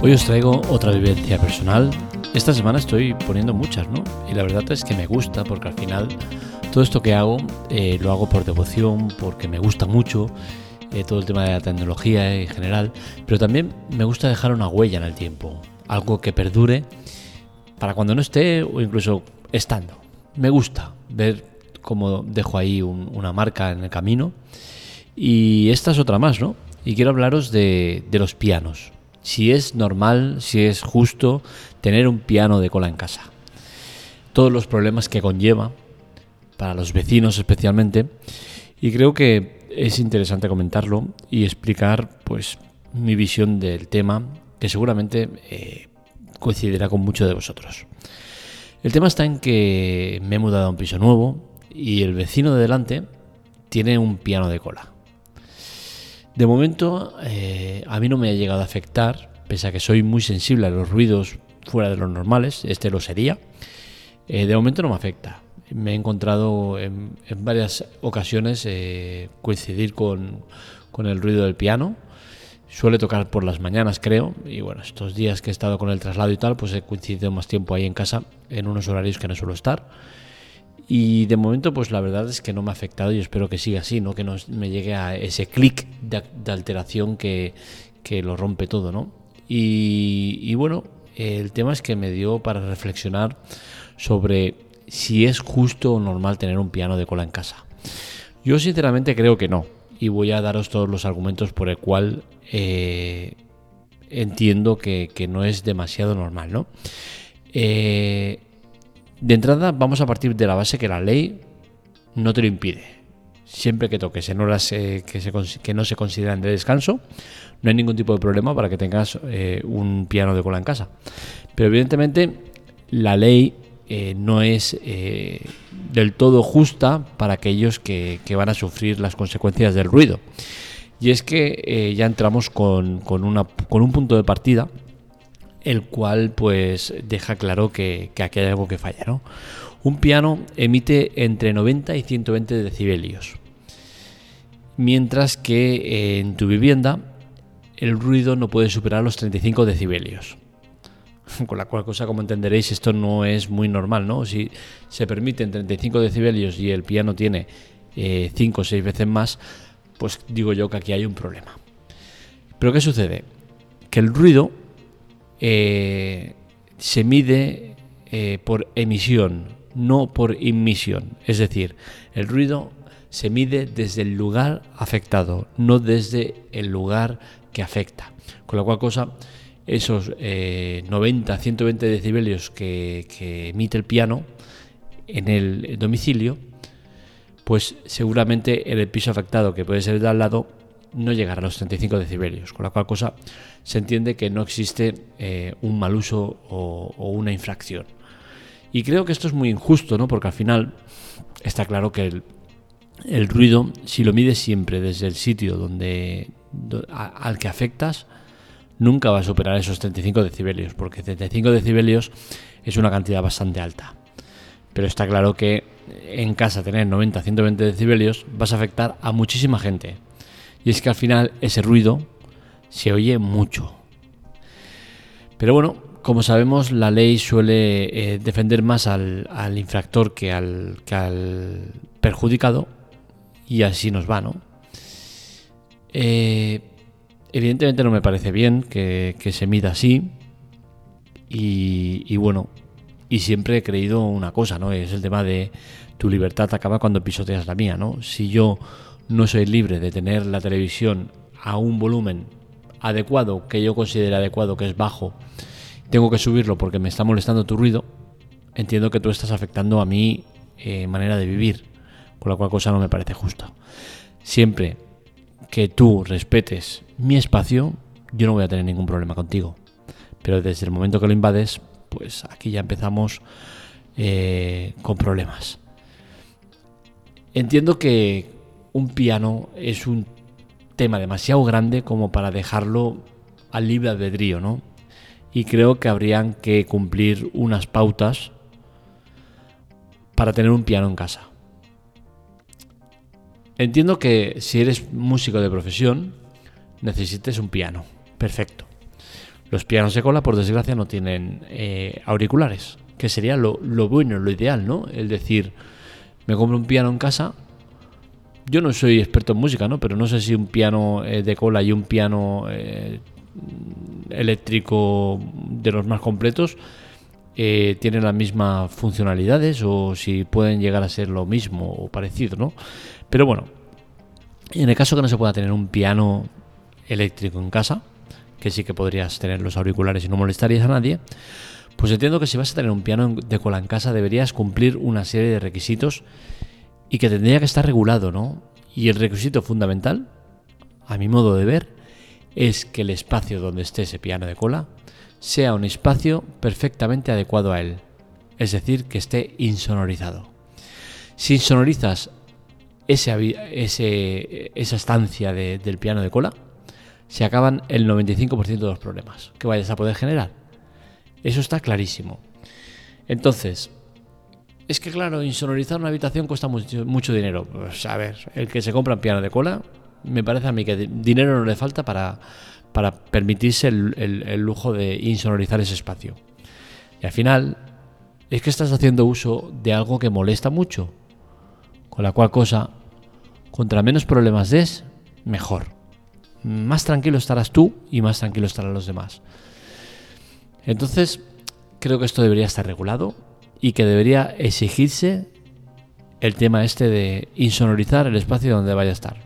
Hoy os traigo otra vivencia personal. Esta semana estoy poniendo muchas, ¿no? Y la verdad es que me gusta porque al final todo esto que hago eh, lo hago por devoción, porque me gusta mucho eh, todo el tema de la tecnología en general, pero también me gusta dejar una huella en el tiempo, algo que perdure para cuando no esté o incluso estando. Me gusta ver cómo dejo ahí una marca en el camino. Y esta es otra más, ¿no? Y quiero hablaros de, de los pianos. Si es normal, si es justo tener un piano de cola en casa. Todos los problemas que conlleva, para los vecinos especialmente. Y creo que es interesante comentarlo y explicar pues mi visión del tema, que seguramente eh, coincidirá con muchos de vosotros. El tema está en que me he mudado a un piso nuevo y el vecino de delante tiene un piano de cola. De momento eh, a mí no me ha llegado a afectar, pese a que soy muy sensible a los ruidos fuera de los normales, este lo sería. Eh, de momento no me afecta. Me he encontrado en, varias ocasiones eh, coincidir con, con el ruido del piano. Suele tocar por las mañanas, creo. Y bueno, estos días que he estado con el traslado y tal, pues he coincidido más tiempo ahí en casa, en unos horarios que no suelo estar. Y de momento, pues la verdad es que no me ha afectado y espero que siga así, ¿no? Que no me llegue a ese clic de, alteración que, lo rompe todo, ¿no? Y, bueno, el tema es que me dio para reflexionar sobre si es justo o normal tener un piano de cola en casa. Yo sinceramente creo que no. Y voy a daros todos los argumentos por el cual eh, entiendo que, que, no es demasiado normal, ¿no? Eh, de entrada vamos a partir de la base que la ley no te lo impide. Siempre que toques eh, que, no se consideran de descanso, no hay ningún tipo de problema para que tengas eh, un piano de cola en casa. Pero evidentemente la ley eh, no es del todo justa para aquellos que, van a sufrir las consecuencias del ruido. Y es que ya entramos con un punto de partida el cual pues deja claro que, aquí hay algo que falla. ¿no? Un piano emite entre 90 y 120 decibelios, mientras que eh, en tu vivienda el ruido no puede superar los 35 decibelios. Con la cual cosa, como entenderéis, esto no es muy normal, ¿no? Si se permiten 35 decibelios y el piano tiene 5 eh, o 6 veces más, pues digo yo que aquí hay un problema. Pero ¿qué sucede? Que el ruido eh, se mide eh, por emisión, no por emisión. Es decir, el ruido se mide desde el lugar afectado, no desde el lugar que afecta. Con la cual cosa, esos 90, eh, 120 decibelios que, que emite el piano en el domicilio, pues seguramente en el piso afectado, que puede ser de al lado, no llegará a los 35 decibelios, con la cual cosa se entiende que no existe eh, un mal uso o, una infracción. Y creo que esto es muy injusto, ¿no? Porque al final está claro que el, ruido, si lo mides siempre desde el sitio donde, al que afectas, nunca va a superar esos 35 decibelios, porque 35 decibelios es una cantidad bastante alta. Pero está claro que en casa tener 90-120 decibelios vas a afectar a muchísima gente y es que al final ese ruido se oye mucho. Pero bueno, como sabemos, la ley suele eh, defender más al, infractor que al, al, perjudicado y así nos va, ¿no? Eh, evidentemente no me parece bien que, se mida así y, y, bueno, y siempre he creído una cosa, ¿no? Es el tema de tu libertad acaba cuando pisoteas la mía, ¿no? Si yo no soy libre de tener la televisión a un volumen adecuado, que yo considere adecuado, que es bajo, tengo que subirlo porque me está molestando tu ruido, entiendo que tú estás afectando a mi eh, manera de vivir, con la cual cosa no me parece justa. Siempre que tú respetes mi espacio, yo no voy a tener ningún problema contigo. Pero desde el momento que lo invades, pues aquí ya empezamos eh, con problemas. Entiendo que, un piano es un tema demasiado grande como para dejarlo al libre albedrío, ¿no? Y creo que habrían que cumplir unas pautas para tener un piano en casa. Entiendo que si eres músico de profesión, necesites un piano. Perfecto. Los pianos de cola, por desgracia, no tienen eh, auriculares, que sería lo, lo, bueno, lo ideal, ¿no? Es decir, me compro un piano en casa. Yo no soy experto en música, ¿no? Pero no sé si un piano eh, de cola y un piano eh, eléctrico de los más completos tienen las mismas funcionalidades o si pueden llegar a ser lo mismo o parecido, ¿no? Pero bueno, en el caso que no se pueda tener un piano eléctrico en casa, que sí que podrías tener los auriculares y no molestarías a nadie, pues entiendo que si vas a tener un piano de cola en casa deberías cumplir una serie de requisitos y que tendría que estar regulado, ¿no? Y el requisito fundamental, a mi modo de ver, es que el espacio donde esté ese piano de cola sea un espacio perfectamente adecuado a él, es decir, que esté insonorizado. Si insonorizas ese, ese, esa estancia del piano de cola, se acaban el 95% de los problemas que vayas a poder generar. Eso está clarísimo. Entonces, es que claro, insonorizar una habitación cuesta mucho, dinero. Pues a ver, el que se compra un piano de cola, me parece a mí que dinero no le falta para, para permitirse el, el lujo de insonorizar ese espacio. Y al final, es que estás haciendo uso de algo que molesta mucho. Con la cual cosa, contra menos problemas des, mejor más tranquilo estarás tú y más tranquilo estarán los demás. Entonces, creo que esto debería estar regulado y que debería exigirse el tema este de insonorizar el espacio donde vaya a estar.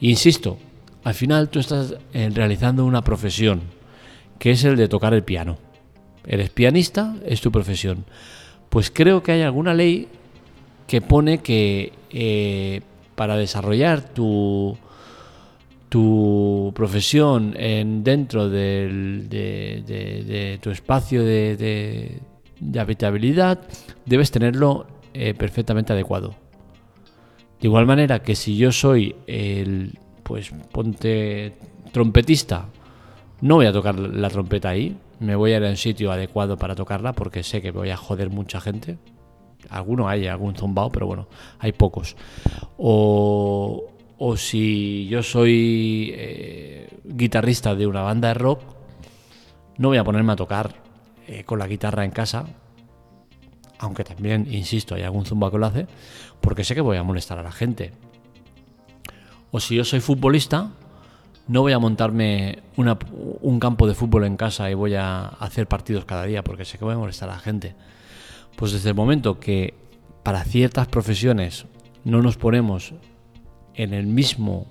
Insisto, al final tú estás eh, realizando una profesión, que es el de tocar el piano. Eres pianista, es tu profesión. Pues creo que hay alguna ley que pone que eh, para desarrollar tu, tu profesión en, dentro de, tu espacio de, habitabilidad, debes tenerlo eh, perfectamente adecuado. De igual manera que si yo soy el, pues ponte trompetista, no voy a tocar la trompeta ahí, me voy a ir a un sitio adecuado para tocarla porque sé que voy a joder mucha gente. Alguno hay, algún zombao, pero bueno, hay pocos. O, o si yo soy eh, guitarrista de una banda de rock, no voy a ponerme a tocar eh, con la guitarra en casa, aunque también, insisto, hay algún zumba que lo hace, porque sé que voy a molestar a la gente. O si yo soy futbolista, no voy a montarme un campo de fútbol en casa y voy a hacer partidos cada día, porque sé que voy a molestar a la gente. Pues desde el momento que para ciertas profesiones no nos ponemos en el mismo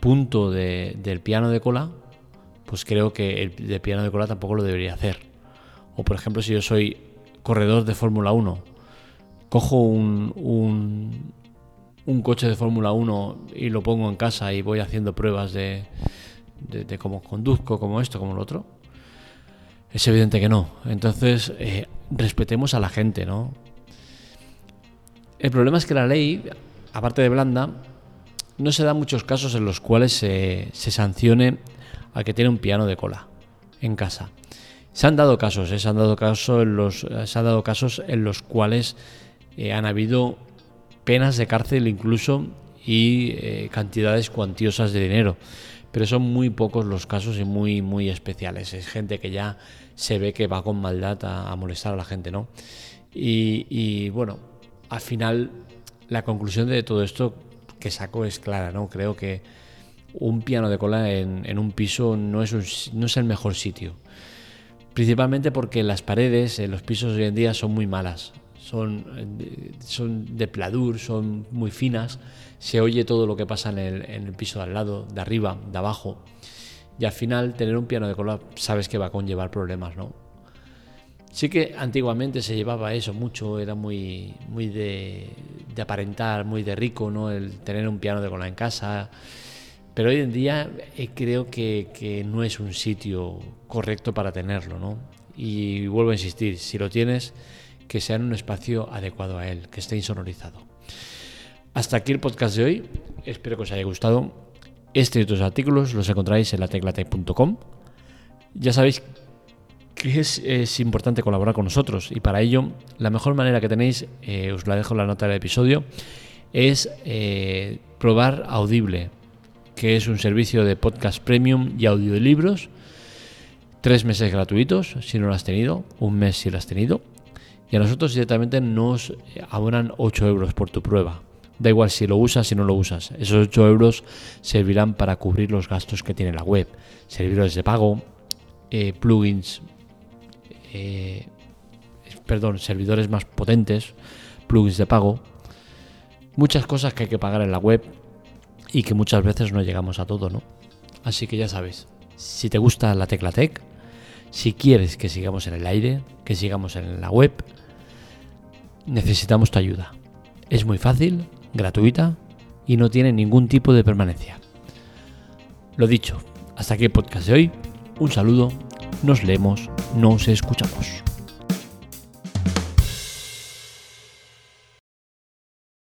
punto del piano de cola, pues creo que el de piano de cola tampoco lo debería hacer. O por ejemplo, si yo soy corredor de Fórmula 1, cojo un, un, coche de Fórmula 1 y lo pongo en casa y voy haciendo pruebas de, de, cómo conduzco, como esto, como lo otro. Es evidente que no. Entonces, eh, respetemos a la gente, ¿no? El problema es que la ley, aparte de blanda, no se dan muchos casos en los cuales se, sancione al que tiene un piano de cola en casa. Se han dado casos, eh, se, han dado casos en los, se han dado casos en los cuales eh, han habido penas de cárcel incluso y eh, cantidades cuantiosas de dinero. Pero son muy pocos los casos y muy, muy especiales. Es gente que ya se ve que va con maldad a, molestar a la gente, ¿no? Y, y bueno, al final la conclusión de todo esto que saco es clara, ¿no? Creo que un piano de cola en, un piso no es, no es el mejor sitio. Principalmente porque las paredes en los pisos hoy en día son muy malas. Son, son de pladur, son muy finas. Se oye todo lo que pasa en el, en el piso de al lado, de arriba, de abajo. Y al final tener un piano de cola sabes que va a conllevar problemas, ¿no? Sí que antiguamente se llevaba eso mucho, era muy, muy de, aparentar, muy de rico, ¿no? El tener un piano de cola en casa. Pero hoy en día eh, creo que, no es un sitio correcto para tenerlo, ¿no? Y vuelvo a insistir, si lo tienes, que sea en un espacio adecuado a él, que esté insonorizado. Hasta aquí el podcast de hoy. Espero que os haya gustado. Este y otros artículos los encontráis en la teclatec.com. Ya sabéis es, importante colaborar con nosotros y para ello la mejor manera que tenéis, eh, os la dejo en la nota del episodio, es eh, probar Audible, que es un servicio de podcast premium y audiolibros tres meses gratuitos si no lo has tenido, un mes si lo has tenido. Y a nosotros directamente nos abonan 8 euros por tu prueba. Da igual si lo usas, si no lo usas. Esos 8 euros servirán para cubrir los gastos que tiene la web. Servidores de pago, eh, plugins, eh, perdón, servidores más potentes, plugins de pago. Muchas cosas que hay que pagar en la web y que muchas veces no llegamos a todo, ¿no? Así que ya sabes, si te gusta la tecla tech, si quieres que sigamos en el aire, que sigamos en la web, necesitamos tu ayuda. Es muy fácil, gratuita y no tiene ningún tipo de permanencia. Lo dicho, hasta aquí el podcast de hoy. Un saludo, nos leemos, nos escuchamos.